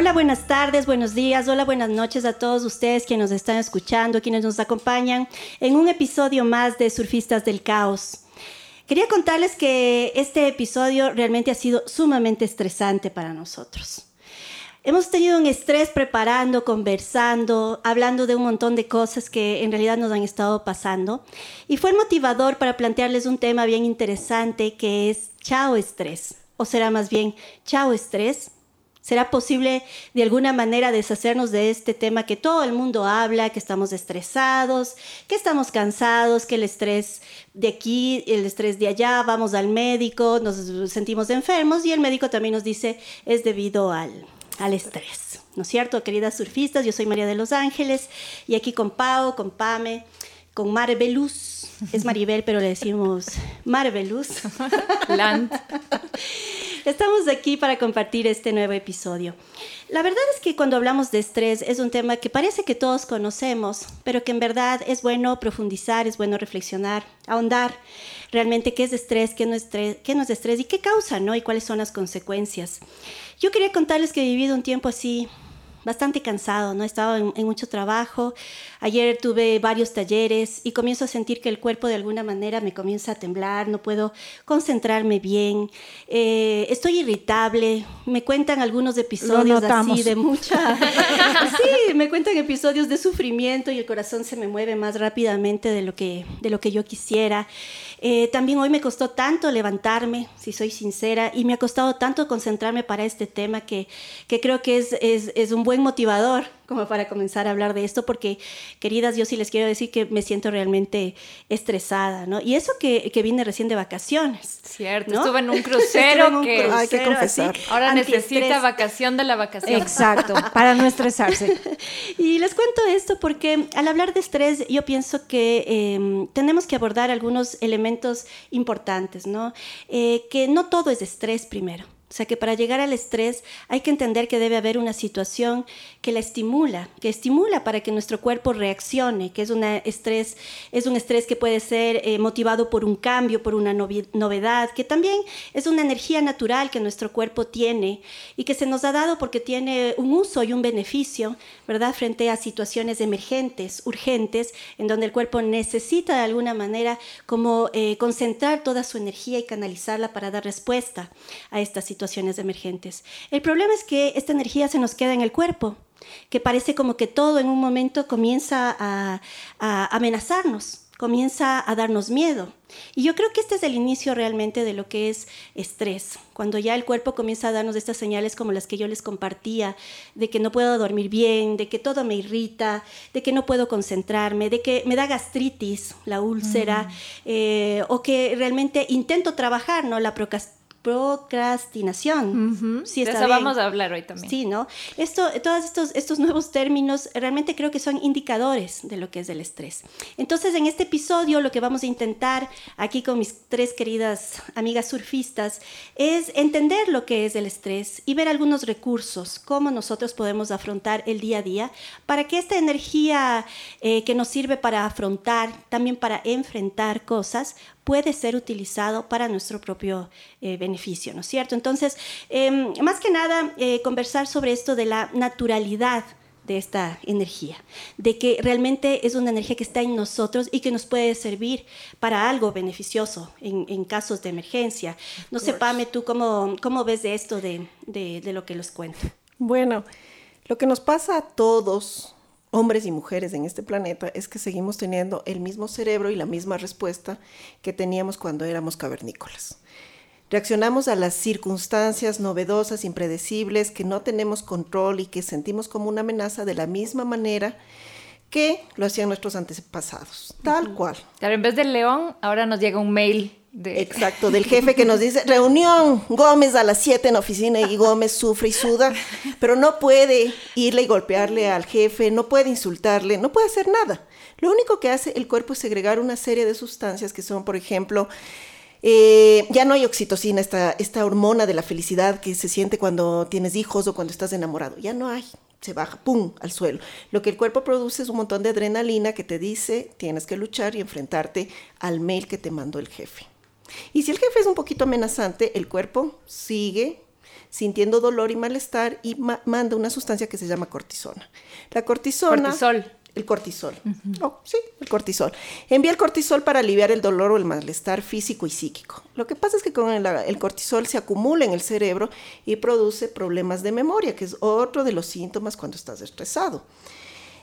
Hola, buenas tardes, buenos días, hola, buenas noches a todos ustedes quienes nos están escuchando, quienes nos acompañan en un episodio más de Surfistas del Caos. Quería contarles que este episodio realmente ha sido sumamente estresante para nosotros. Hemos tenido un estrés preparando, conversando, hablando de un montón de cosas que en realidad nos han estado pasando. Y fue el motivador para plantearles un tema bien interesante que es chao estrés. O será más bien chao estrés, ¿Será posible de alguna manera deshacernos de este tema que todo el mundo habla, que estamos estresados, que estamos cansados, que el estrés de aquí, el estrés de allá, vamos al médico, nos sentimos enfermos y el médico también nos dice es debido al, al estrés? ¿No es cierto, queridas surfistas? Yo soy María de los Ángeles y aquí con Pau, con Pame, con Marveluz. Es Maribel, pero le decimos Marveluz. Land. Estamos aquí para compartir este nuevo episodio. La verdad es que cuando hablamos de estrés es un tema que parece que todos conocemos, pero que en verdad es bueno profundizar, es bueno reflexionar, ahondar realmente qué es estrés, qué no es estrés, qué no es estrés y qué causa, ¿no? Y cuáles son las consecuencias. Yo quería contarles que he vivido un tiempo así bastante cansado, ¿no? He estado en, mucho trabajo. Ayer tuve varios talleres y comienzo a sentir que el cuerpo de alguna manera me comienza a temblar, no puedo concentrarme bien, eh, estoy irritable, me cuentan algunos episodios así de mucha... sí, me cuentan episodios de sufrimiento y el corazón se me mueve más rápidamente de lo que, de lo que yo quisiera. Eh, también hoy me costó tanto levantarme, si soy sincera, y me ha costado tanto concentrarme para este tema que, que creo que es, es, es un buen motivador como para comenzar a hablar de esto, porque, queridas, yo sí les quiero decir que me siento realmente estresada, ¿no? Y eso que, que vine recién de vacaciones. Cierto, estuve en un crucero que... hay que confesar. Ahora necesita vacación de la vacación. Exacto, para no estresarse. y les cuento esto porque al hablar de estrés, yo pienso que em, tenemos que abordar algunos elementos importantes, ¿no? Eh, que no todo es estrés primero. O sea que para llegar al estrés hay que entender que debe haber una situación que la estimula, que estimula para que nuestro cuerpo reaccione, que es, una estrés, es un estrés que puede ser eh, motivado por un cambio, por una novedad, que también es una energía natural que nuestro cuerpo tiene y que se nos ha dado porque tiene un uso y un beneficio, ¿verdad? Frente a situaciones emergentes, urgentes, en donde el cuerpo necesita de alguna manera como eh, concentrar toda su energía y canalizarla para dar respuesta a esta situación situaciones emergentes. El problema es que esta energía se nos queda en el cuerpo, que parece como que todo en un momento comienza a, amenazarnos, comienza a darnos miedo. Y yo creo que este es el inicio realmente de lo que es estrés, cuando ya el cuerpo comienza a darnos estas señales como las que yo les compartía, de que no puedo dormir bien, de que todo me irrita, de que no puedo concentrarme, de que me da gastritis, la úlcera, eh, o que realmente intento trabajar, ¿no? La procrastinación procrastinación. Sí, está vamos a hablar hoy también. Sí, ¿no? Esto, todos estos, estos nuevos términos realmente creo que son indicadores de lo que es el estrés. Entonces, en este episodio lo que vamos a intentar aquí con mis tres queridas amigas surfistas es entender lo que es el estrés y ver algunos recursos, cómo nosotros podemos afrontar el día a día para que esta energía eh, que nos sirve para afrontar, también para enfrentar cosas, puede ser utilizado para nuestro propio eh, beneficio, ¿no es cierto? Entonces, em, más que nada, eh, conversar sobre esto de la naturalidad de esta energía, de que realmente es una energía que está en nosotros y que nos puede servir para algo beneficioso en, casos de emergencia. No sé, Pame, tú cómo, cómo ves de esto, de, de, de lo que les cuento. Bueno, lo que nos pasa a todos hombres y mujeres en este planeta es que seguimos teniendo el mismo cerebro y la misma respuesta que teníamos cuando éramos cavernícolas. Reaccionamos a las circunstancias novedosas, impredecibles, que no tenemos control y que sentimos como una amenaza de la misma manera que lo hacían nuestros antepasados, tal cual. Claro, en vez del león, ahora nos llega un mail Exacto, del jefe que nos dice, reunión, Gómez a las 7 en oficina y Gómez sufre y suda, pero no puede irle y golpearle al jefe, no puede insultarle, no puede hacer nada. Lo único que hace el cuerpo es segregar una serie de sustancias que son, por ejemplo, eh, ya no hay oxitocina, esta, esta hormona de la felicidad que se siente cuando tienes hijos o cuando estás enamorado. Ya no hay, se baja, ¡pum!, al suelo. Lo que el cuerpo produce es un montón de adrenalina que te dice tienes que luchar y enfrentarte al mail que te mandó el jefe. Y si el jefe es un poquito amenazante, el cuerpo sigue sintiendo dolor y malestar y manda una sustancia que se llama cortisona. La cortisona... Cortisol. El cortisol. oh, sí, el cortisol. Envía el cortisol para aliviar el dolor o el malestar físico y psíquico. Lo que pasa es que con el, el, cortisol se acumula en el cerebro y produce problemas de memoria, que es otro de los síntomas cuando estás estresado.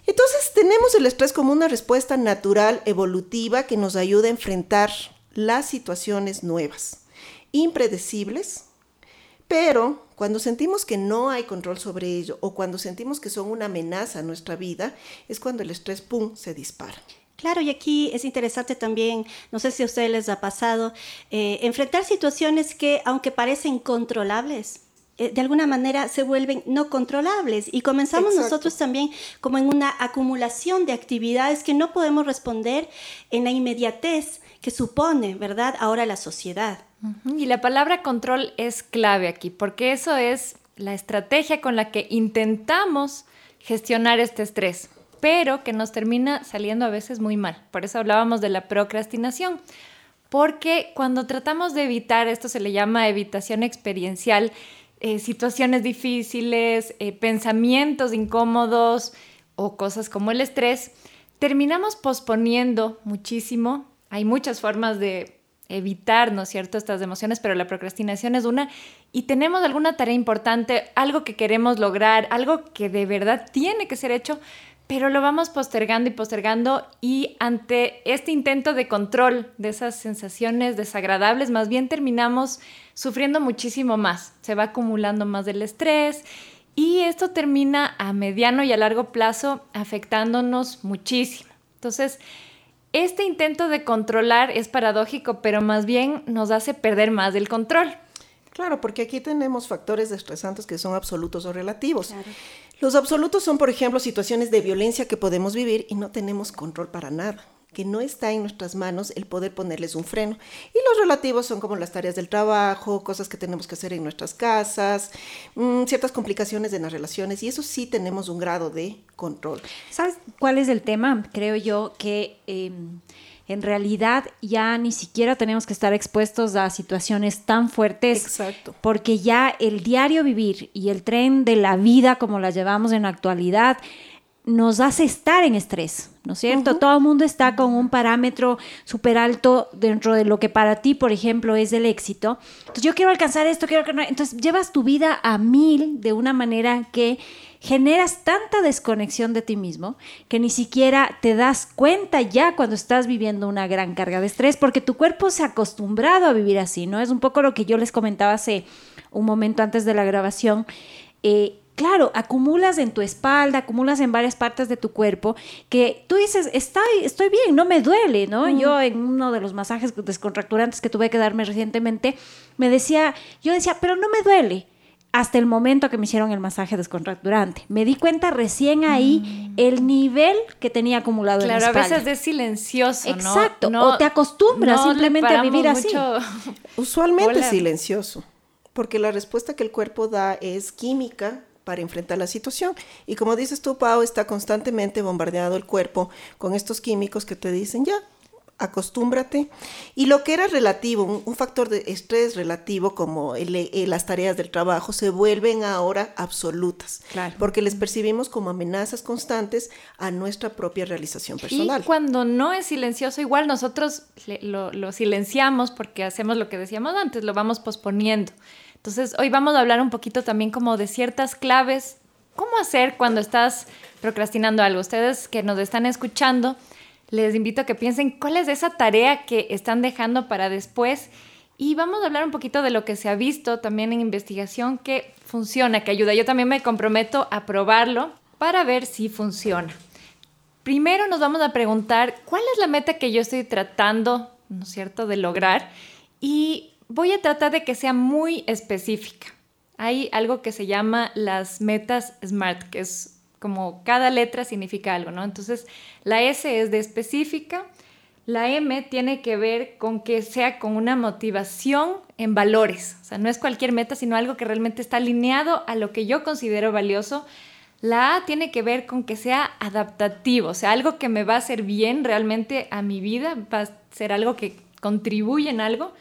Entonces tenemos el estrés como una respuesta natural, evolutiva, que nos ayuda a enfrentar las situaciones nuevas, impredecibles, pero cuando sentimos que no hay control sobre ello o cuando sentimos que son una amenaza a nuestra vida, es cuando el estrés, ¡pum!, se dispara. Claro, y aquí es interesante también, no sé si a ustedes les ha pasado, eh, enfrentar situaciones que, aunque parecen controlables, eh, de alguna manera se vuelven no controlables y comenzamos Exacto. nosotros también como en una acumulación de actividades que no podemos responder en la inmediatez que supone, ¿verdad?, ahora la sociedad. Y la palabra control es clave aquí, porque eso es la estrategia con la que intentamos gestionar este estrés, pero que nos termina saliendo a veces muy mal. Por eso hablábamos de la procrastinación, porque cuando tratamos de evitar, esto se le llama evitación experiencial, eh, situaciones difíciles, eh, pensamientos incómodos o cosas como el estrés, terminamos posponiendo muchísimo. Hay muchas formas de evitar, ¿no es cierto?, estas emociones, pero la procrastinación es una y tenemos alguna tarea importante, algo que queremos lograr, algo que de verdad tiene que ser hecho, pero lo vamos postergando y postergando y ante este intento de control de esas sensaciones desagradables, más bien terminamos sufriendo muchísimo más, se va acumulando más del estrés y esto termina a mediano y a largo plazo afectándonos muchísimo. Entonces, este intento de controlar es paradójico, pero más bien nos hace perder más del control. Claro, porque aquí tenemos factores estresantes que son absolutos o relativos. Claro. Los absolutos son, por ejemplo, situaciones de violencia que podemos vivir y no tenemos control para nada, que no está en nuestras manos el poder ponerles un freno. Y los relativos son como las tareas del trabajo, cosas que tenemos que hacer en nuestras casas, mmm, ciertas complicaciones en las relaciones, y eso sí tenemos un grado de control. ¿Sabes cuál es el tema? Creo yo que... Eh, en realidad ya ni siquiera tenemos que estar expuestos a situaciones tan fuertes. Exacto. Porque ya el diario vivir y el tren de la vida como la llevamos en la actualidad nos hace estar en estrés, ¿no es cierto? Uh -huh. Todo el mundo está con un parámetro súper alto dentro de lo que para ti, por ejemplo, es el éxito. Entonces, yo quiero alcanzar esto, quiero que no. Entonces, llevas tu vida a mil de una manera que generas tanta desconexión de ti mismo que ni siquiera te das cuenta ya cuando estás viviendo una gran carga de estrés porque tu cuerpo se ha acostumbrado a vivir así, ¿no? Es un poco lo que yo les comentaba hace un momento antes de la grabación. Eh, claro, acumulas en tu espalda, acumulas en varias partes de tu cuerpo, que tú dices, estoy, estoy bien, no me duele, ¿no? Mm. Yo en uno de los masajes descontracturantes que tuve que darme recientemente, me decía, yo decía, pero no me duele hasta el momento que me hicieron el masaje descontracturante. Me di cuenta recién ahí mm. el nivel que tenía acumulado claro, en la espalda. Claro, a veces es silencioso. Exacto, no, o te acostumbras no simplemente a vivir así. Usualmente es silencioso, porque la respuesta que el cuerpo da es química para enfrentar la situación. Y como dices tú, Pau, está constantemente bombardeado el cuerpo con estos químicos que te dicen, ya, acostúmbrate. Y lo que era relativo, un, un factor de estrés relativo como el, el, las tareas del trabajo, se vuelven ahora absolutas, claro. porque les percibimos como amenazas constantes a nuestra propia realización personal. Y cuando no es silencioso, igual nosotros lo, lo silenciamos porque hacemos lo que decíamos antes, lo vamos posponiendo. Entonces, hoy vamos a hablar un poquito también como de ciertas claves. ¿Cómo hacer cuando estás procrastinando algo? Ustedes que nos están escuchando, les invito a que piensen cuál es esa tarea que están dejando para después. Y vamos a hablar un poquito de lo que se ha visto también en investigación que funciona, que ayuda. Yo también me comprometo a probarlo para ver si funciona. Primero nos vamos a preguntar cuál es la meta que yo estoy tratando, ¿no es cierto?, de lograr y voy a tratar de que sea muy específica. Hay algo que se llama las metas SMART, que es como cada letra significa algo, ¿no? Entonces, la S es de específica, la M tiene que ver con que sea con una motivación en valores, o sea, no es cualquier meta, sino algo que realmente está alineado a lo que yo considero valioso. La A tiene que ver con que sea adaptativo, o sea, algo que me va a hacer bien realmente a mi vida, va a ser algo que contribuye en algo.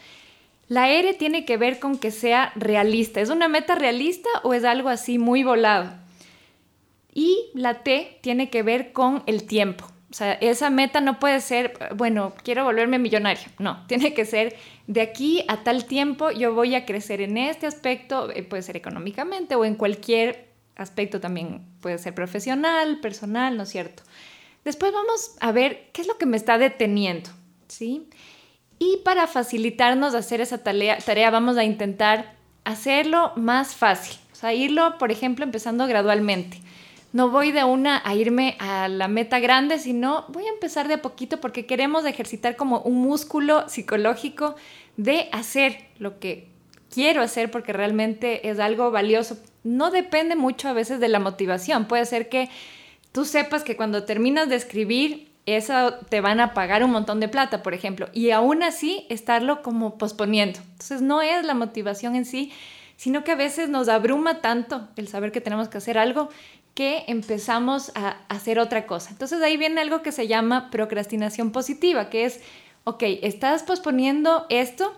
La R tiene que ver con que sea realista. ¿Es una meta realista o es algo así muy volado? Y la T tiene que ver con el tiempo. O sea, esa meta no puede ser, bueno, quiero volverme millonario. No, tiene que ser de aquí a tal tiempo yo voy a crecer en este aspecto, eh, puede ser económicamente o en cualquier aspecto también, puede ser profesional, personal, ¿no es cierto? Después vamos a ver qué es lo que me está deteniendo, ¿sí? Y para facilitarnos hacer esa tarea, vamos a intentar hacerlo más fácil, o sea, irlo, por ejemplo, empezando gradualmente. No voy de una a irme a la meta grande, sino voy a empezar de a poquito porque queremos ejercitar como un músculo psicológico de hacer lo que quiero hacer porque realmente es algo valioso. No depende mucho a veces de la motivación. Puede ser que tú sepas que cuando terminas de escribir eso te van a pagar un montón de plata, por ejemplo, y aún así estarlo como posponiendo. Entonces no es la motivación en sí, sino que a veces nos abruma tanto el saber que tenemos que hacer algo que empezamos a hacer otra cosa. Entonces ahí viene algo que se llama procrastinación positiva, que es, ok, estás posponiendo esto,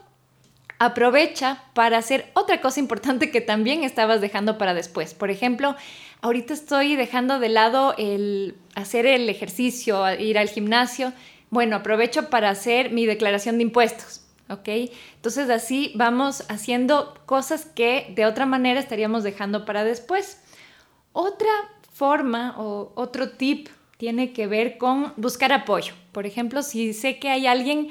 aprovecha para hacer otra cosa importante que también estabas dejando para después. Por ejemplo, ahorita estoy dejando de lado el hacer el ejercicio, ir al gimnasio. Bueno, aprovecho para hacer mi declaración de impuestos. ¿ok? Entonces así vamos haciendo cosas que de otra manera estaríamos dejando para después. Otra forma o otro tip tiene que ver con buscar apoyo. Por ejemplo, si sé que hay alguien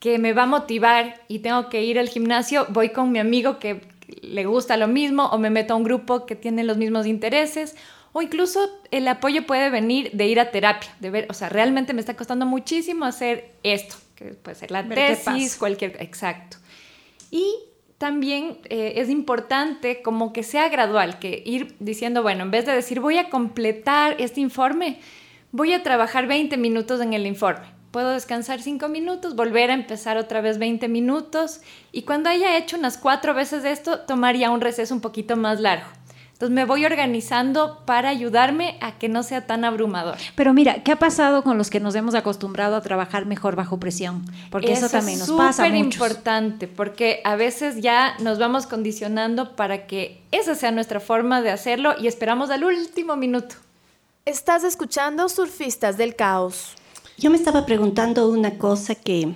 que me va a motivar y tengo que ir al gimnasio, voy con mi amigo que le gusta lo mismo o me meto a un grupo que tiene los mismos intereses o incluso el apoyo puede venir de ir a terapia, de ver, o sea, realmente me está costando muchísimo hacer esto, que puede ser la tesis, cualquier, exacto. Y también eh, es importante como que sea gradual, que ir diciendo, bueno, en vez de decir voy a completar este informe, voy a trabajar 20 minutos en el informe. Puedo descansar 5 minutos, volver a empezar otra vez 20 minutos y cuando haya hecho unas cuatro veces esto, tomaría un receso un poquito más largo. Entonces me voy organizando para ayudarme a que no sea tan abrumador. Pero mira, ¿qué ha pasado con los que nos hemos acostumbrado a trabajar mejor bajo presión? Porque eso, también nos pasa. Es súper importante, porque a veces ya nos vamos condicionando para que esa sea nuestra forma de hacerlo y esperamos al último minuto. Estás escuchando Surfistas del Caos. Yo me estaba preguntando una cosa que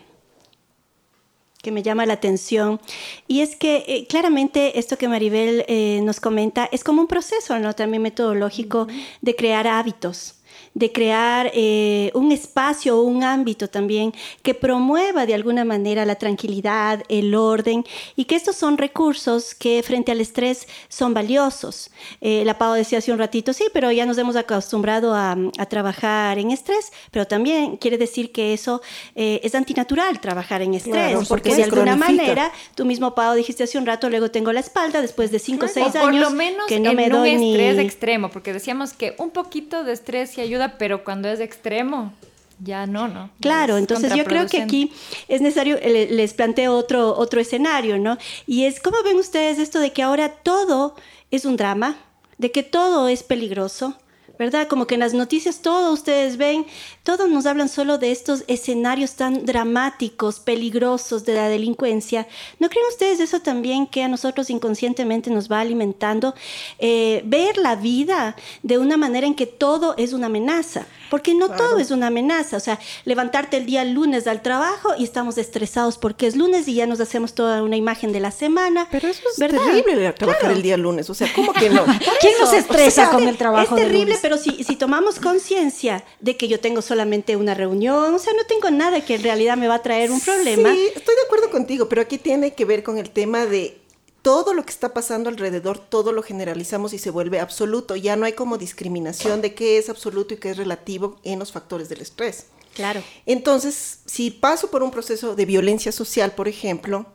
que me llama la atención. Y es que eh, claramente esto que Maribel eh, nos comenta es como un proceso ¿no? también metodológico de crear hábitos de crear eh, un espacio o un ámbito también que promueva de alguna manera la tranquilidad, el orden y que estos son recursos que frente al estrés son valiosos. Eh, la Pau decía hace un ratito, sí, pero ya nos hemos acostumbrado a, trabajar en estrés, pero también quiere decir que eso eh, es antinatural trabajar en estrés, porque de alguna manera, tú mismo Pau dijiste hace un rato, luego tengo la espalda después de 5 o 6 años. Por lo menos que no en me doy un estrés extremo, porque decíamos que un poquito de estrés sí ayuda pero cuando es extremo, ya no, ¿no? Claro, entonces yo creo que aquí es necesario, les planteo otro, otro escenario, ¿no? Y es, ¿cómo ven ustedes esto de que ahora todo es un drama? De que todo es peligroso, ¿verdad? Como que en las noticias todo ustedes ven, todos nos hablan solo de estos escenarios tan dramáticos, peligrosos de la delincuencia. ¿No creen ustedes eso también que a nosotros inconscientemente nos va alimentando? Eh, ver la vida de una manera en que todo es una amenaza, porque no todo es una amenaza. O sea, levantarte el día lunes al trabajo y estamos estresados porque es lunes y ya nos hacemos toda una imagen de la semana. Pero eso es terrible trabajar el día lunes. O sea, ¿cómo que no? ¿Quién nos estresa con el trabajo? Es terrible, pero si, si tomamos conciencia de que yo tengo solamente una reunión, o sea, no tengo nada que en realidad me va a traer un problema. Sí, estoy de acuerdo contigo, pero aquí tiene que ver con el tema de todo lo que está pasando alrededor, todo lo generalizamos y se vuelve absoluto. Ya no hay como discriminación de qué es absoluto y qué es relativo en los factores del estrés. Claro. Entonces, si paso por un proceso de violencia social, por ejemplo,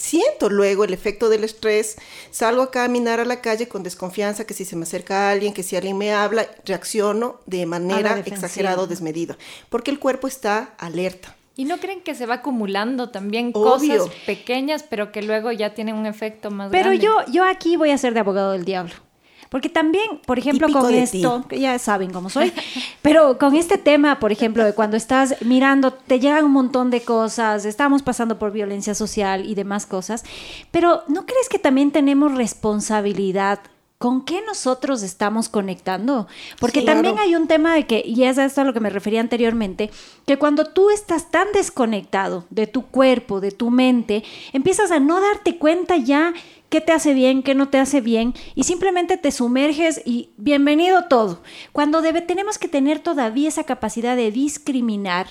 siento luego el efecto del estrés, salgo a caminar a la calle con desconfianza, que si se me acerca alguien, que si alguien me habla, reacciono de manera exagerada o desmedida, porque el cuerpo está alerta. ¿Y no creen que se va acumulando también cosas pequeñas, pero que luego ya tienen un efecto más pero grande? Pero yo, yo aquí voy a ser de abogado del diablo. Porque también, por ejemplo, con esto, que ya saben cómo soy, pero con este tema, por ejemplo, de cuando estás mirando, te llegan un montón de cosas, estamos pasando por violencia social y demás cosas, pero ¿no crees que también tenemos responsabilidad ¿Con qué nosotros estamos conectando? Porque también hay un tema de que, y es a esto a lo que me refería anteriormente, que cuando tú estás tan desconectado de tu cuerpo, de tu mente, empiezas a no darte cuenta ya qué te hace bien, qué no te hace bien, y simplemente te sumerges y bienvenido todo. Cuando debe, tenemos que tener todavía esa capacidad de discriminar.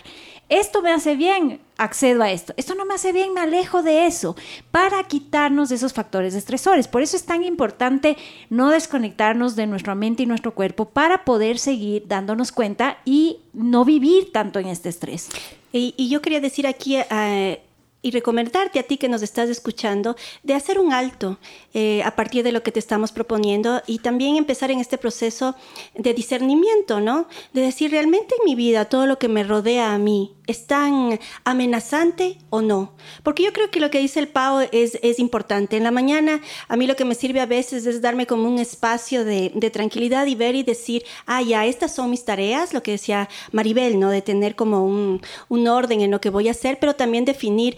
Esto me hace bien, accedo a esto. Esto no me hace bien, me alejo de eso, para quitarnos de esos factores estresores. Por eso es tan importante no desconectarnos de nuestra mente y nuestro cuerpo para poder seguir dándonos cuenta y no vivir tanto en este estrés. Y, yo quería decir aquí... Eh, y recomendarte a ti que nos estás escuchando de hacer un alto eh, a partir de lo que te estamos proponiendo y también empezar en este proceso de discernimiento, ¿no? De decir realmente en mi vida todo lo que me rodea a mí es tan amenazante o no. Porque yo creo que lo que dice el Pau es, es importante. En la mañana a mí lo que me sirve a veces es darme como un espacio de, de tranquilidad y ver y decir, ah, ya, estas son mis tareas, lo que decía Maribel, ¿no? De tener como un, un orden en lo que voy a hacer, pero también definir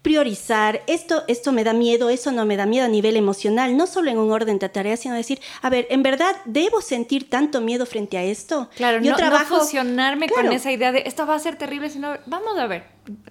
priorizar, esto, esto me da miedo, eso no me da miedo a nivel emocional, no solo en un orden de tareas, sino decir, a ver, ¿en verdad debo sentir tanto miedo frente a esto? Claro, yo no, trabajo, no con esa idea de esto va a ser terrible, sino vamos a ver,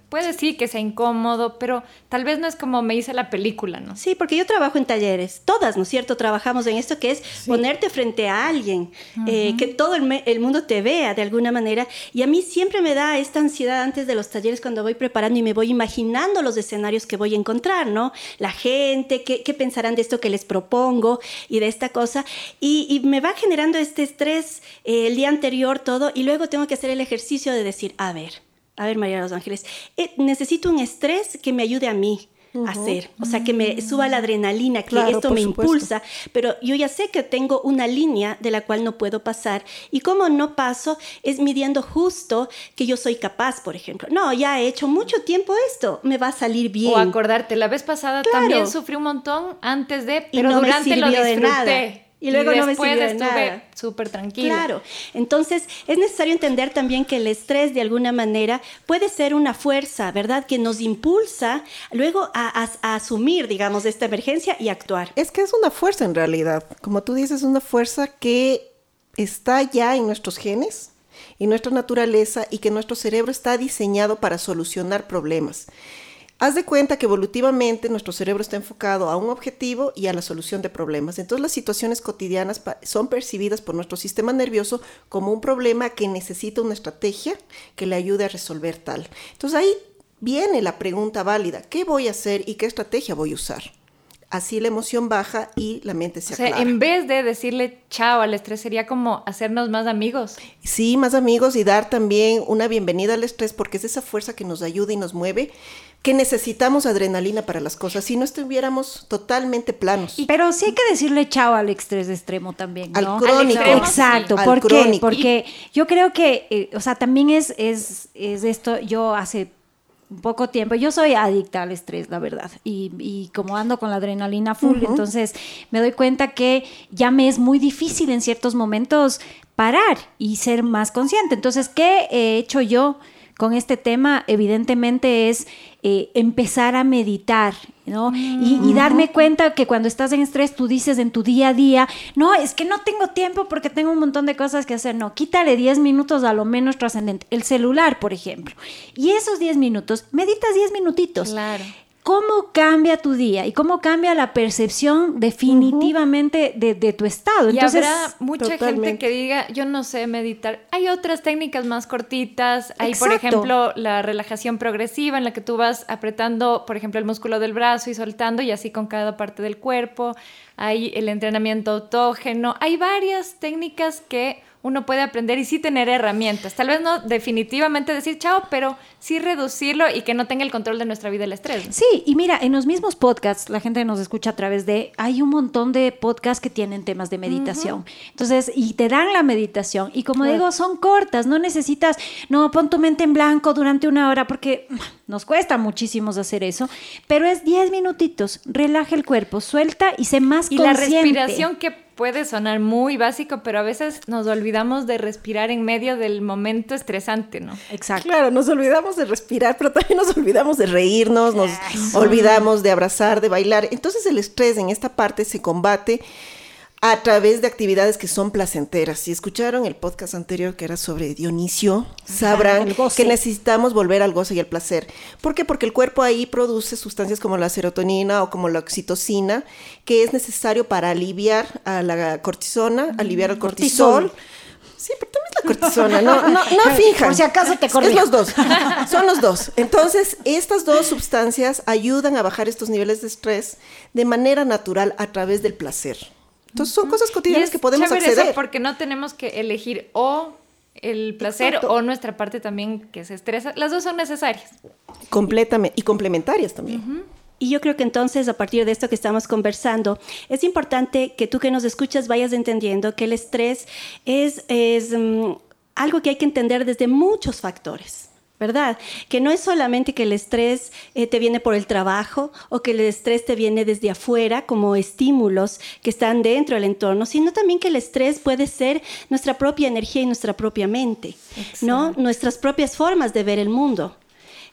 puede sí que sea incómodo, pero tal vez no es como me hice la película, ¿no? Sí, porque yo trabajo en talleres, todas, ¿no es cierto? Trabajamos en esto que es ponerte frente a alguien, eh, que todo el, el, mundo te vea de alguna manera. Y a mí siempre me da esta ansiedad antes de los talleres cuando voy preparando y me voy imaginando los escenarios que voy a encontrar, ¿no? La gente, qué, qué pensarán de esto que les propongo y de esta cosa. Y, me va generando este estrés eh, el día anterior, todo, y luego tengo que hacer el ejercicio de decir, a ver, a ver, María de los Ángeles, eh, necesito un estrés que me ayude a mí. Hacer, o sea, que me suba la adrenalina, que esto me impulsa, pero yo ya sé que tengo una línea de la cual no puedo pasar y como no paso es midiendo justo que yo soy capaz, por ejemplo. No, ya he hecho mucho tiempo esto, me va a salir bien. O acordarte, la vez pasada también sufrí un montón antes de, pero durante lo disfruté. De nada. Y luego no me sirvió de nada. súper tranquila. Claro. Entonces, es necesario entender también que el estrés, de alguna manera, puede ser una fuerza, ¿verdad? Que nos impulsa luego a, asumir, digamos, esta emergencia y actuar. Es que es una fuerza en realidad. Como tú dices, es una fuerza que está ya en nuestros genes y nuestra naturaleza y que nuestro cerebro está diseñado para solucionar problemas. Haz de cuenta que evolutivamente nuestro cerebro está enfocado a un objetivo y a la solución de problemas. Entonces las situaciones cotidianas son percibidas por nuestro sistema nervioso como un problema que necesita una estrategia que le ayude a resolver tal. Entonces ahí viene la pregunta válida, ¿qué voy a hacer y qué estrategia voy a usar? Así la emoción baja y la mente se o sea, en vez de decirle chao al estrés, sería como hacernos más amigos. Sí, más amigos y dar también una bienvenida al estrés porque es esa fuerza que nos ayuda y nos mueve que necesitamos adrenalina para las cosas, si no estuviéramos totalmente planos. Pero sí hay que decirle chao al estrés extremo también, ¿no? Al crónico. Exacto, ¿por qué? Porque yo creo que, eh, o sea, también es, es, es esto, yo hace poco tiempo, yo soy adicta al estrés, la verdad, y, y como ando con la adrenalina full, entonces me doy cuenta que ya me es muy difícil en ciertos momentos parar y ser más consciente. Entonces, ¿qué he hecho yo? Con este tema, evidentemente, es eh, empezar a meditar, ¿no? Y, y, darme cuenta que cuando estás en estrés, tú dices en tu día a día, no, es que no tengo tiempo porque tengo un montón de cosas que hacer. No, quítale 10 minutos a lo menos trascendente. El celular, por ejemplo. Y esos 10 minutos, meditas 10 minutitos. Claro cómo cambia tu día y cómo cambia la percepción definitivamente de, tu estado. Entonces, y habrá mucha gente que diga, yo no sé meditar. Hay otras técnicas más cortitas. Hay, por ejemplo, la relajación progresiva en la que tú vas apretando, por ejemplo, el músculo del brazo y soltando y así con cada parte del cuerpo. Hay el entrenamiento autógeno. Hay varias técnicas que uno puede aprender y sí tener herramientas. Tal vez no definitivamente decir chao, pero sí reducirlo y que no tenga el control de nuestra vida el estrés. Sí, y mira, en los mismos podcasts, la gente nos escucha a través de, hay un montón de podcasts que tienen temas de meditación. Entonces, y te dan la meditación. Y como digo, son cortas, no necesitas, no, pon tu mente en blanco durante una hora, porque nos cuesta muchísimo hacer eso, pero es 10 minutitos, relaja el cuerpo, suelta y sé más y consciente. Y la respiración que puede sonar muy básico, pero a veces nos olvidamos de respirar en medio del momento estresante, ¿no? Exacto. Claro, nos olvidamos de respirar, pero también nos olvidamos de reírnos, nos olvidamos de abrazar, de bailar. Entonces el estrés en esta parte se combate a través de actividades que son placenteras. Si escucharon el podcast anterior que era sobre Dionisio, sabrán que necesitamos volver al goce y al placer. ¿Por qué? Porque el cuerpo ahí produce sustancias como la serotonina o como la oxitocina, que es necesario para aliviar a la cortisona, aliviar al cortisol. Sí, pero también la cortisona, no, no, no fijan. Por si acaso te corrijo. Es los dos, son los dos. Entonces, estas dos sustancias ayudan a bajar estos niveles de estrés de manera natural a través del placer. Entonces son cosas cotidianas que podemos acceder. Eso porque no tenemos que elegir o el placer o nuestra parte también que se estresa. Las dos son necesarias. Completamente. Y complementarias también. Y yo creo que entonces, a partir de esto que estamos conversando, es importante que tú que nos escuchas vayas entendiendo que el estrés es, es mm, algo que hay que entender desde muchos factores. ¿Verdad? Que no es solamente que el estrés eh, te viene por el trabajo o que el estrés te viene desde afuera como estímulos que están dentro del entorno, sino también que el estrés puede ser nuestra propia energía y nuestra propia mente, ¿no? Nuestras propias formas de ver el mundo,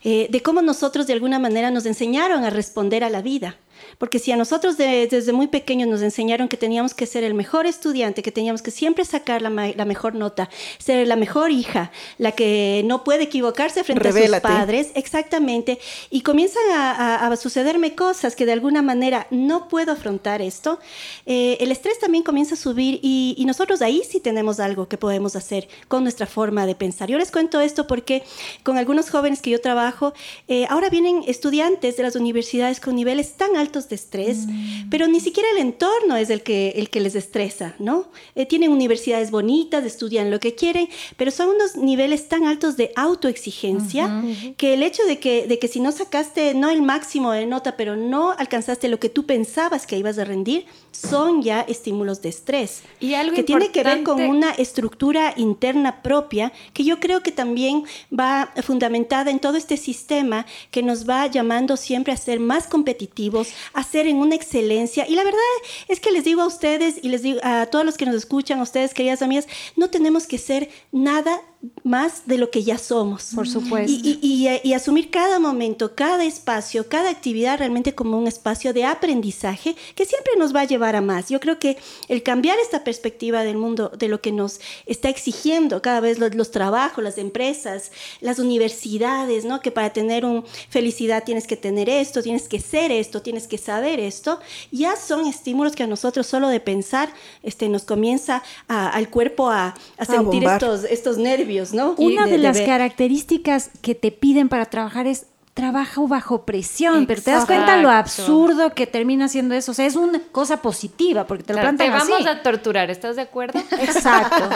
eh, de cómo nosotros de alguna manera nos enseñaron a responder a la vida. Porque si a nosotros desde muy pequeños nos enseñaron que teníamos que ser el mejor estudiante, que teníamos que siempre sacar la, mejor nota, ser la mejor hija, la que no puede equivocarse frente a sus padres, exactamente, y comienzan a, sucederme cosas que de alguna manera no puedo afrontar esto, eh, el estrés también comienza a subir y, nosotros ahí sí tenemos algo que podemos hacer con nuestra forma de pensar. Yo les cuento esto porque con algunos jóvenes que yo trabajo, eh, ahora vienen estudiantes de las universidades con niveles tan altos de estrés, mm. pero ni siquiera el entorno es el que, el que les estresa, ¿no? Eh, tienen universidades bonitas, estudian lo que quieren, pero son unos niveles tan altos de autoexigencia que el hecho de que, de que si no sacaste, no el máximo de nota, pero no alcanzaste lo que tú pensabas que ibas a rendir, son ya estímulos de estrés. Y algo que tiene que ver con una estructura interna propia que yo creo que también va fundamentada en todo este sistema que nos va llamando siempre a ser más competitivos, hacer en una excelencia. Y la verdad es que les digo a ustedes y les digo a todos los que nos escuchan, a ustedes, queridas amigas, no tenemos que ser nada más de lo que ya somos. Por supuesto. Y, asumir cada momento, cada espacio, cada actividad realmente como un espacio de aprendizaje que siempre nos va a llevar a más. Yo creo que el cambiar esta perspectiva del mundo, de lo que nos está exigiendo cada vez los, trabajos, las empresas, las universidades, ¿no? Que para tener un felicidad tienes que tener esto, tienes que ser esto, tienes que saber esto, ya son estímulos que a nosotros solo de pensar este, nos comienza al cuerpo a, sentir estos, estos nervios una de, las características que te piden para trabajar es trabajo bajo presión, pero te das cuenta lo absurdo que termina siendo eso. O sea, es una cosa positiva porque te lo plantean Te vamos a torturar, ¿estás de acuerdo? Exacto.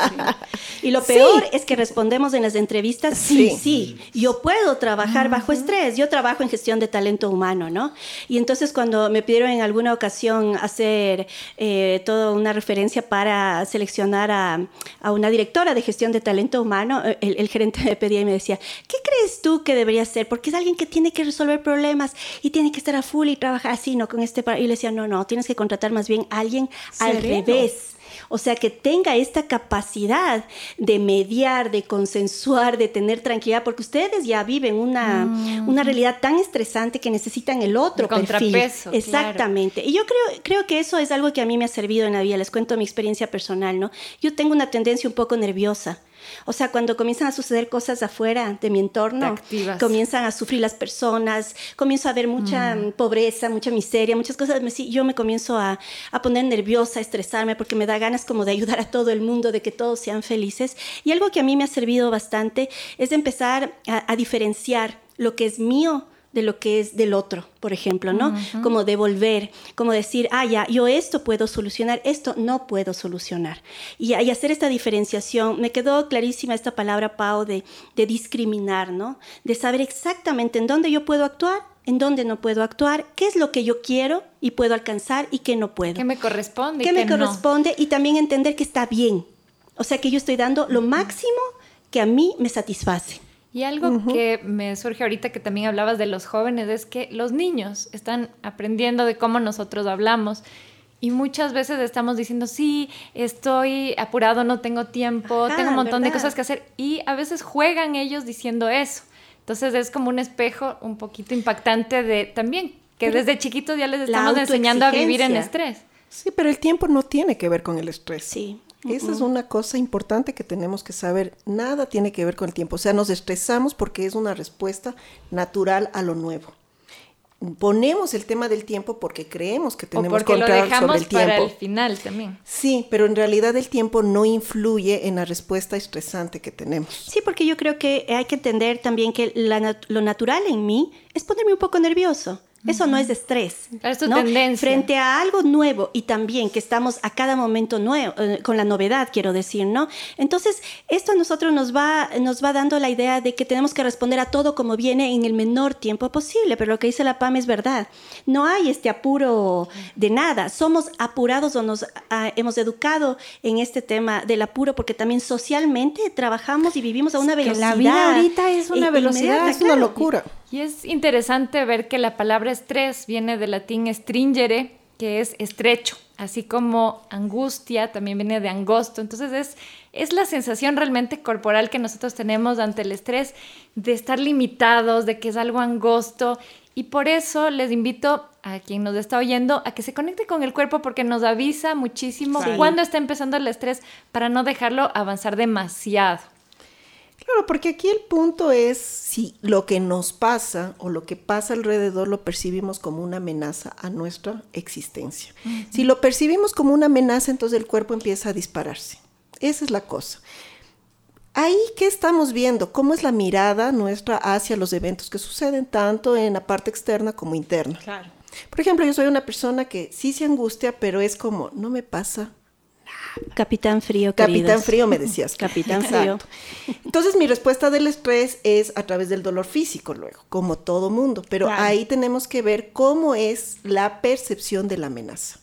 Y lo peor es que respondemos en las entrevistas, sí, sí, yo puedo trabajar bajo estrés, yo trabajo en gestión de talento humano, ¿no? Y entonces cuando me pidieron en alguna ocasión hacer eh, toda una referencia para seleccionar a, a, una directora de gestión de talento humano, eh, el, el gerente me pedía y me decía, ¿qué crees tú que debería ser? Porque es alguien que tiene que resolver problemas y tiene que estar a full y trabajar así, ¿no? Con este... Y le decía, no, no, tienes que contratar más bien a alguien al revés o sea, que tenga esta capacidad de mediar, de consensuar, de tener tranquilidad, porque ustedes ya viven una, mm. una realidad tan estresante que necesitan el otro el perfil. Exactamente. Y yo creo, creo que eso es algo que a mí me ha servido en la vida. Les cuento mi experiencia personal, ¿no? Yo tengo una tendencia un poco nerviosa. O sea, cuando comienzan a suceder cosas afuera de mi entorno, comienzan a sufrir las personas, comienzo a ver mucha mm. pobreza, mucha miseria, muchas cosas, yo me comienzo a, poner nerviosa, a estresarme, porque me da ganas como de ayudar a todo el mundo, de que todos sean felices. Y algo que a mí me ha servido bastante es empezar a diferenciar lo que es mío de lo que es del otro, por ejemplo, ¿no? Como devolver, como decir, ah, ya, yo esto puedo solucionar, esto no puedo solucionar. Y, y hacer esta diferenciación, me quedó clarísima esta palabra, Pau, de, de discriminar, ¿no? De saber exactamente en dónde yo puedo actuar, en dónde no puedo actuar, qué es lo que yo quiero y puedo alcanzar y qué no puedo. ¿Qué me corresponde? ¿Qué me corresponde? Y también entender que está bien. O sea, que yo estoy dando lo máximo que a mí me satisface. Y algo que me surge ahorita que también hablabas de los jóvenes es que los niños están aprendiendo de cómo nosotros hablamos. Y muchas veces estamos diciendo, sí, estoy apurado, no tengo tiempo, tengo un montón de cosas que hacer. Y a veces juegan ellos diciendo eso. Entonces es como un espejo un poquito impactante de también que desde chiquitos ya les estamos enseñando a vivir en estrés. Sí, pero el tiempo no tiene que ver con el estrés. Sí. Esa es una cosa importante que tenemos que saber. Nada tiene que ver con el tiempo. O sea, nos estresamos porque es una respuesta natural a lo nuevo. Ponemos el tema del tiempo porque creemos que tenemos control sobre el tiempo. para el final también. Sí, pero en realidad el tiempo no influye en la respuesta estresante que tenemos. Sí, porque yo creo que hay que entender también que lo natural en mí es ponerme un poco nervioso. Eso no es de estrés. Es tu tendencia. Frente a algo nuevo y también que estamos a cada momento nuevo, eh, con la novedad, quiero decir, ¿no? Entonces, esto a nosotros nos va, nos va dando la idea de que tenemos que responder a todo como viene en el menor tiempo posible, pero lo que dice la PAM es verdad. No hay este apuro de nada. Somos apurados o nos ah, hemos educado en este tema del apuro porque también socialmente trabajamos y vivimos a una velocidad. la vida ahorita es una velocidad, es una locura. Y es interesante ver que la palabra estrés viene del latín stringere, que es estrecho, así como angustia también viene de angosto. Entonces es, es la sensación realmente corporal que nosotros tenemos ante el estrés de estar limitados, de que es algo angosto. Y por eso les invito a quien nos está oyendo a que se conecte con el cuerpo porque nos avisa muchísimo cuando está empezando el estrés para no dejarlo avanzar demasiado. Claro, porque aquí el punto es si lo que nos pasa o lo que pasa alrededor lo percibimos como una amenaza a nuestra existencia. Si lo percibimos como una amenaza, entonces el cuerpo empieza a dispararse. Esa es la cosa. Ahí, ¿qué estamos viendo? ¿Cómo es la mirada nuestra hacia los eventos que suceden tanto en la parte externa como interna? Claro. Por ejemplo, yo soy una persona que sí se angustia, pero es como, no me pasa Capitán Frío. Capitán Frío, me decías. Capitán Frío. Entonces, mi respuesta del estrés es a través del dolor físico, luego, como todo mundo. Pero ahí tenemos que ver cómo es la percepción de la amenaza.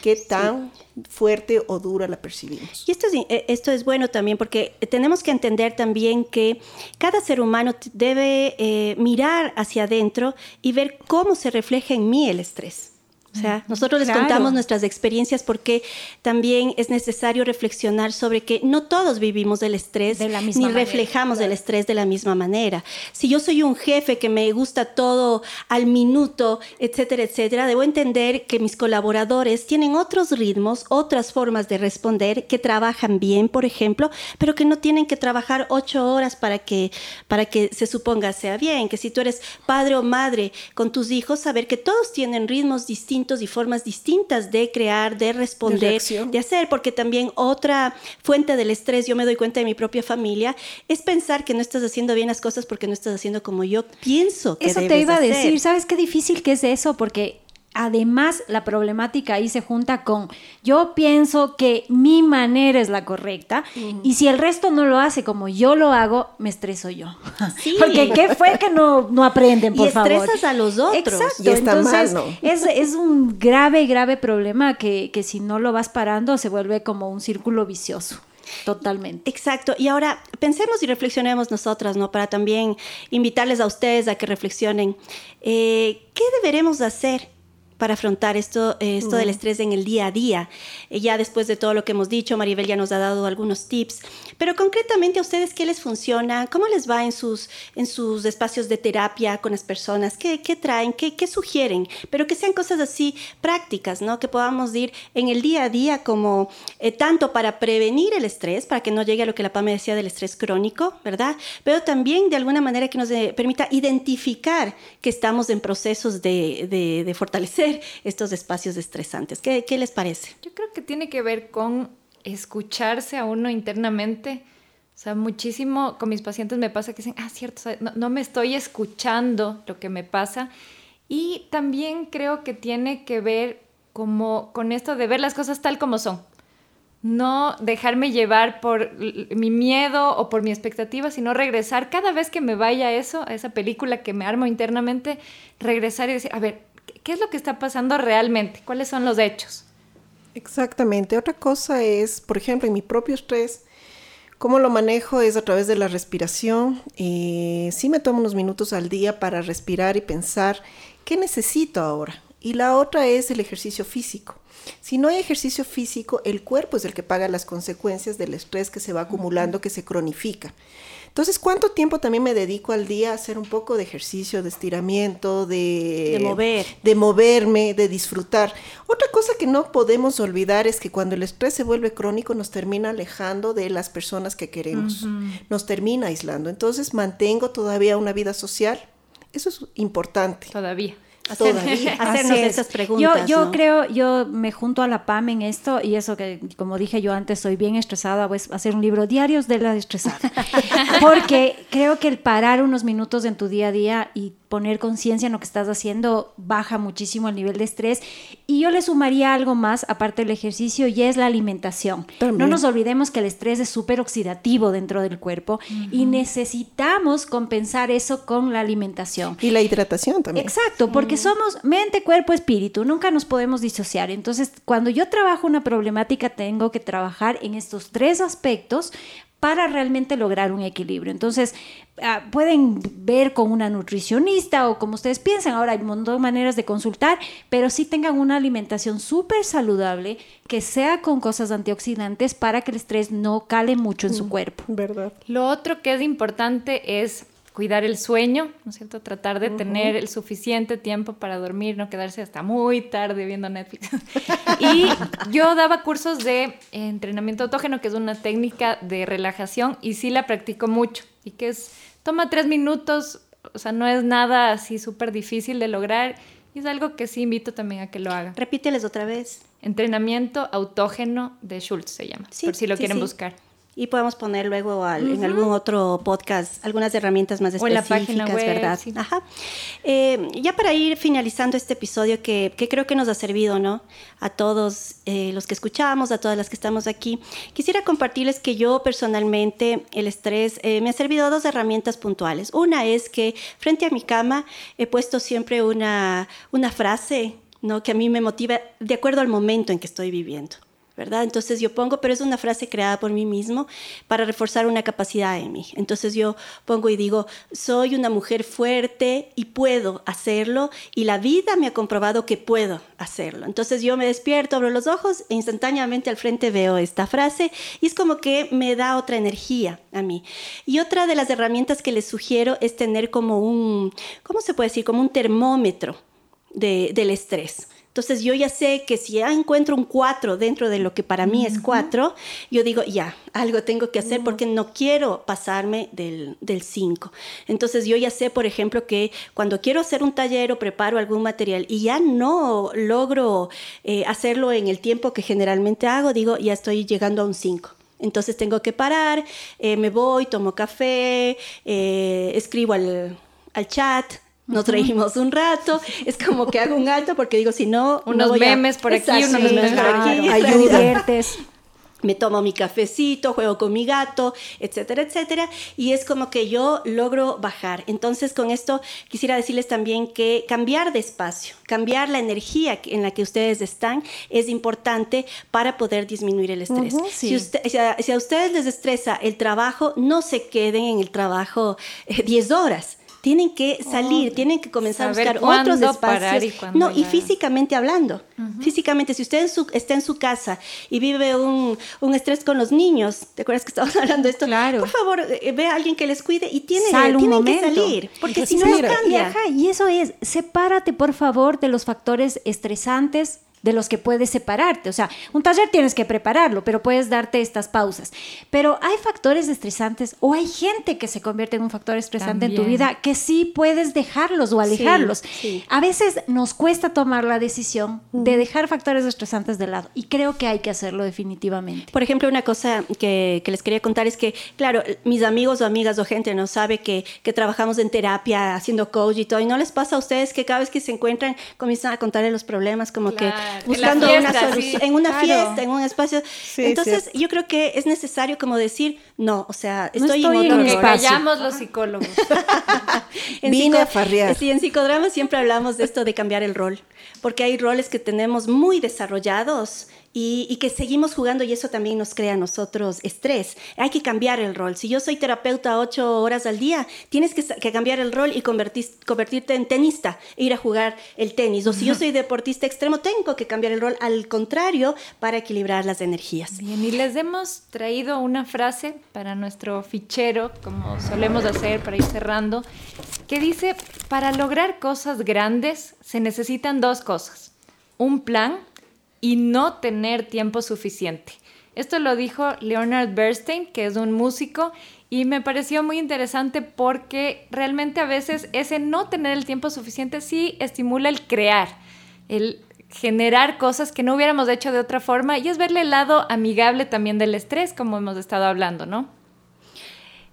Qué tan fuerte o dura la percibimos. Y esto es, eh, esto es bueno también porque tenemos que entender también que cada ser humano debe eh, mirar hacia adentro y ver cómo se refleja en mí el estrés. O sea, nosotros les contamos nuestras experiencias porque también es necesario reflexionar sobre que no todos vivimos del estrés ni reflejamos el estrés de la misma manera. Si yo soy un jefe que me gusta todo al minuto, etcétera, etcétera, debo entender que mis colaboradores tienen otros ritmos, otras formas de responder, que trabajan bien, por ejemplo, pero que no tienen que trabajar ocho horas para que, para que se suponga sea bien. Que si tú eres padre o madre con tus hijos, saber que todos tienen ritmos distintos y formas distintas de crear, de responder, de, hacer, porque también otra fuente del estrés, yo me doy cuenta de mi propia familia, es pensar que no estás haciendo bien las cosas porque no estás haciendo como yo pienso que Eso te iba a decir, ¿sabes qué difícil que es eso? Porque Además, la problemática ahí se junta con yo pienso que mi manera es la correcta y si el resto no lo hace como yo lo hago, me estreso yo. Porque ¿qué fue que no, no aprenden, por favor? Y estresas a los otros. Exacto. Y está Entonces, es, es, un grave, grave problema que, que si no lo vas parando se vuelve como un círculo vicioso. Totalmente. Exacto. Y ahora pensemos y reflexionemos nosotras, ¿no? Para también invitarles a ustedes a que reflexionen. Eh, ¿Qué deberemos hacer para afrontar esto, eh, esto del estrés en el día a día. Eh, ya después de todo lo que hemos dicho, Maribel ya nos ha dado algunos tips, pero concretamente a ustedes, ¿qué les funciona? ¿Cómo les va en sus, en sus espacios de terapia con las personas? ¿Qué, qué traen? ¿Qué, ¿Qué, sugieren? Pero que sean cosas así prácticas, ¿no? Que podamos ir en el día a día como eh, tanto para prevenir el estrés, para que no llegue a lo que la PAM me decía del estrés crónico, ¿verdad? Pero también de alguna manera que nos permita identificar que estamos en procesos de, de, de fortalecer estos espacios estresantes. ¿Qué, ¿Qué les parece? Yo creo que tiene que ver con escucharse a uno internamente O sea, muchísimo con mis pacientes me pasa que dicen, ah, cierto, no, no, me estoy escuchando lo que me pasa. Y también creo que tiene que ver como con esto de ver las cosas tal como son. No dejarme llevar por mi miedo o por mi expectativa, sino regresar cada vez que me vaya a eso, a esa película que me armo internamente, regresar y decir, a ver, ¿qué es lo que está pasando realmente? ¿Cuáles son los hechos? Exactamente. Otra cosa es, por ejemplo, en mi propio estrés, cómo lo manejo es a través de la respiración. Eh, sí me tomo unos minutos al día para respirar y pensar qué necesito ahora. Y la otra es el ejercicio físico. Si no hay ejercicio físico, el cuerpo es el que paga las consecuencias del estrés que se va acumulando, que se cronifica. Entonces, ¿cuánto tiempo también me dedico al día a hacer un poco de ejercicio, de estiramiento, de, de mover, de moverme, de disfrutar? Otra cosa que no podemos olvidar es que cuando el estrés se vuelve crónico nos termina alejando de las personas que queremos, nos termina aislando. Entonces, mantengo todavía una vida social. Eso es importante. Todavía. Todavía. hacernos esas preguntas. Yo, yo creo, yo me junto a la PAM en esto y eso que, como dije yo antes, soy bien estresada, voy a hacer un libro diarios de la estresada. Porque creo que el parar unos minutos en tu día a día y poner conciencia en lo que estás haciendo baja muchísimo el nivel de estrés. Y yo le sumaría algo más, aparte del ejercicio, y es la alimentación. No nos olvidemos que el estrés es súper oxidativo dentro del cuerpo y necesitamos compensar eso con la alimentación. Y la hidratación también. Exacto, porque somos mente, cuerpo, espíritu, nunca nos podemos disociar. Entonces, cuando yo trabajo una problemática, tengo que trabajar en estos tres aspectos para realmente lograr un equilibrio. Entonces, ah, pueden ver con una nutricionista o como ustedes piensan, ahora hay un montón de maneras de consultar, pero sí tengan una alimentación súper saludable que sea con cosas antioxidantes para que el estrés no cale mucho en su cuerpo. ¿Verdad? Lo otro que es importante es cuidar el sueño, ¿no es cierto? Tratar de tener el suficiente tiempo para dormir, no quedarse hasta muy tarde viendo Netflix. y yo daba cursos de entrenamiento autógeno, que es una técnica de relajación, y sí la practico mucho, y que es, toma tres minutos, o sea, no es nada así súper difícil de lograr, y es algo que sí invito también a que lo hagan. Repíteles otra vez. Entrenamiento autógeno de Schultz se llama, por si lo quieren buscar. Y podemos poner luego en algún otro podcast algunas herramientas más específicas, o en la página web, ¿verdad? Ajá. Eh, ya para ir finalizando este episodio que, que, creo que nos ha servido, ¿no? A todos eh, los que escuchamos, a todas las que estamos aquí, quisiera compartirles que yo personalmente el estrés eh, me ha servido dos herramientas puntuales. Una es que frente a mi cama he puesto siempre una, una frase, ¿no? Que a mí me motiva de acuerdo al momento en que estoy viviendo. ¿Verdad? Entonces yo pongo, pero es una frase creada por mí mismo para reforzar una capacidad en mí. Entonces yo pongo y digo, soy una mujer fuerte y puedo hacerlo y la vida me ha comprobado que puedo hacerlo. Entonces yo me despierto, abro los ojos e instantáneamente al frente veo esta frase y es como que me da otra energía a mí. Y otra de las herramientas que les sugiero es tener como un, ¿cómo se puede decir? Como un termómetro del estrés. Entonces yo ya sé que si ya encuentro un 4 dentro de lo que para mí es 4, yo digo, ya, algo tengo que hacer porque no quiero pasarme del 5. Entonces yo ya sé, por ejemplo, que cuando quiero hacer un taller o preparo algún material y ya no logro eh, hacerlo en el tiempo que generalmente hago, digo, ya estoy llegando a un 5. Entonces tengo que parar, eh, me voy, tomo café, eh, escribo al, al chat, nos reímos un rato, es como que hago un alto porque digo, si no... Unos memes por aquí, unos memes por aquí, ayuda. Me tomo mi cafecito, juego con mi gato, etcétera, etcétera. Y es como que yo logro bajar. Entonces, con esto quisiera decirles también que cambiar de espacio, cambiar la energía en la que ustedes están es importante para poder disminuir el estrés. si, si, a, ustedes les estresa el trabajo, no se queden en el trabajo 10 eh, horas tienen que salir, tienen que comenzar a buscar otros espacios. Y no, y físicamente hablando. Físicamente, si usted está en su casa y vive un, un, estrés con los niños, ¿te acuerdas que estábamos hablando de esto? Claro. Por favor, eh, ve a alguien que les cuide y tiene, tienen que salir, porque si no, no cambia. Y, y eso es, sepárate por favor de los factores estresantes de los que puedes separarte. O sea, un taller tienes que prepararlo, pero puedes darte estas pausas. Pero hay factores estresantes o hay gente que se convierte en un factor estresante en tu vida que sí puedes dejarlos o alejarlos. A veces nos cuesta tomar la decisión de dejar factores estresantes de lado y creo que hay que hacerlo definitivamente. Por ejemplo, una cosa que, les quería contar es que, claro, mis amigos o amigas o gente no sabe que, que trabajamos en terapia, haciendo coach y todo, y no les pasa a ustedes que cada vez que se encuentran comienzan a contarle los problemas, como buscando una solución, en una fiesta, en un espacio. Entonces, yo creo que es necesario como decir, no, o sea, estoy, en otro que callamos los psicólogos. en Vine a farrear. Sí, en psicodrama siempre hablamos de esto de cambiar el rol, porque hay roles que tenemos muy desarrollados y, que seguimos jugando y eso también nos crea a nosotros estrés. Hay que cambiar el rol. Si yo soy terapeuta ocho horas al día, tienes que, cambiar el rol y convertirte en tenista e ir a jugar el tenis. O si yo soy deportista extremo, tengo que cambiar el rol al contrario para equilibrar las energías. Bien, y les hemos traído una frase para nuestro fichero, como solemos hacer para ir cerrando, que dice, para lograr cosas grandes se necesitan dos cosas. Un plan y no tener tiempo suficiente. Esto lo dijo Leonard Bernstein, que es un músico, y me pareció muy interesante porque realmente a veces ese no tener el tiempo suficiente sí estimula el crear, el generar cosas que no hubiéramos hecho de otra forma y es verle el lado amigable también del estrés, como hemos estado hablando, ¿no?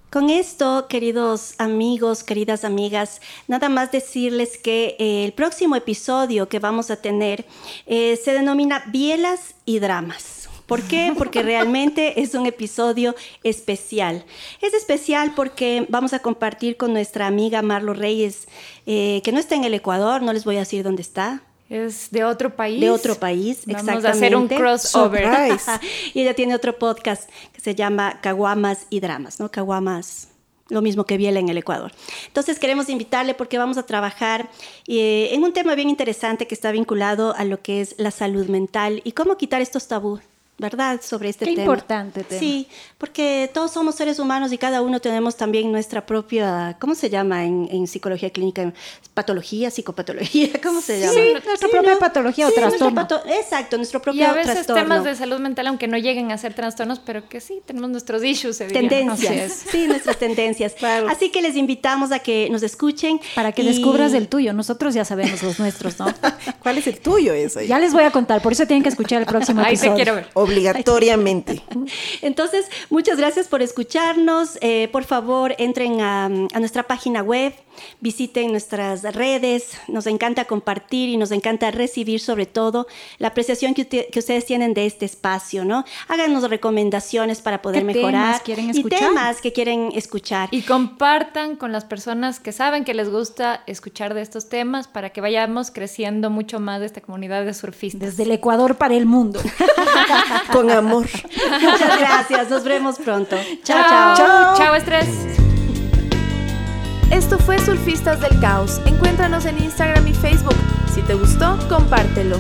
Con esto, queridos amigos, queridas amigas, nada más decirles que eh, el próximo episodio que vamos a tener eh, se denomina Bielas y Dramas. ¿Por qué? Porque realmente es un episodio especial. Es especial porque vamos a compartir con nuestra amiga Marlo Reyes, eh, que no está en el Ecuador, no les voy a decir dónde está, es de otro país. De otro país, Vamos a hacer un crossover. y ella tiene otro podcast que se llama Caguamas y Dramas, ¿no? Caguamas, lo mismo que Biela en el Ecuador. Entonces queremos invitarle porque vamos a trabajar eh, en un tema bien interesante que está vinculado a lo que es la salud mental y cómo quitar estos tabús ¿verdad? Sobre este Qué tema. importante tema. Sí, porque todos somos seres humanos y cada uno tenemos también nuestra propia, ¿cómo se llama en, psicología clínica? Patología, psicopatología, ¿cómo se llama? Sí, nuestra propia patología o trastorno. exacto, nuestro propio Y a veces trastorno. temas de salud mental, aunque no lleguen a ser trastornos, pero que sí, tenemos nuestros issues. Tendencias, sí, nuestras tendencias. Así que les invitamos a que nos escuchen. Para que descubras el tuyo, nosotros ya sabemos los nuestros, ¿no? ¿Cuál es el tuyo ese? Ya les voy a contar, por eso tienen que escuchar el próximo episodio. Ahí te quiero ver obligatoriamente. Entonces, muchas gracias por escucharnos. Eh, por favor, entren a, a nuestra página web visiten nuestras redes, nos encanta compartir y nos encanta recibir sobre todo la apreciación que, ustedes tienen de este espacio, ¿no? Háganos recomendaciones para poder mejorar quieren y temas que quieren escuchar. Y compartan con las personas que saben que les gusta escuchar de estos temas para que vayamos creciendo mucho más de esta comunidad de surfistas. Desde el Ecuador para el mundo. con amor. Muchas gracias, nos vemos pronto. chao. Chao, chao, chao estrés. Esto fue Surfistas del Caos. Encuéntranos en Instagram y Facebook. Si te gustó, compártelo.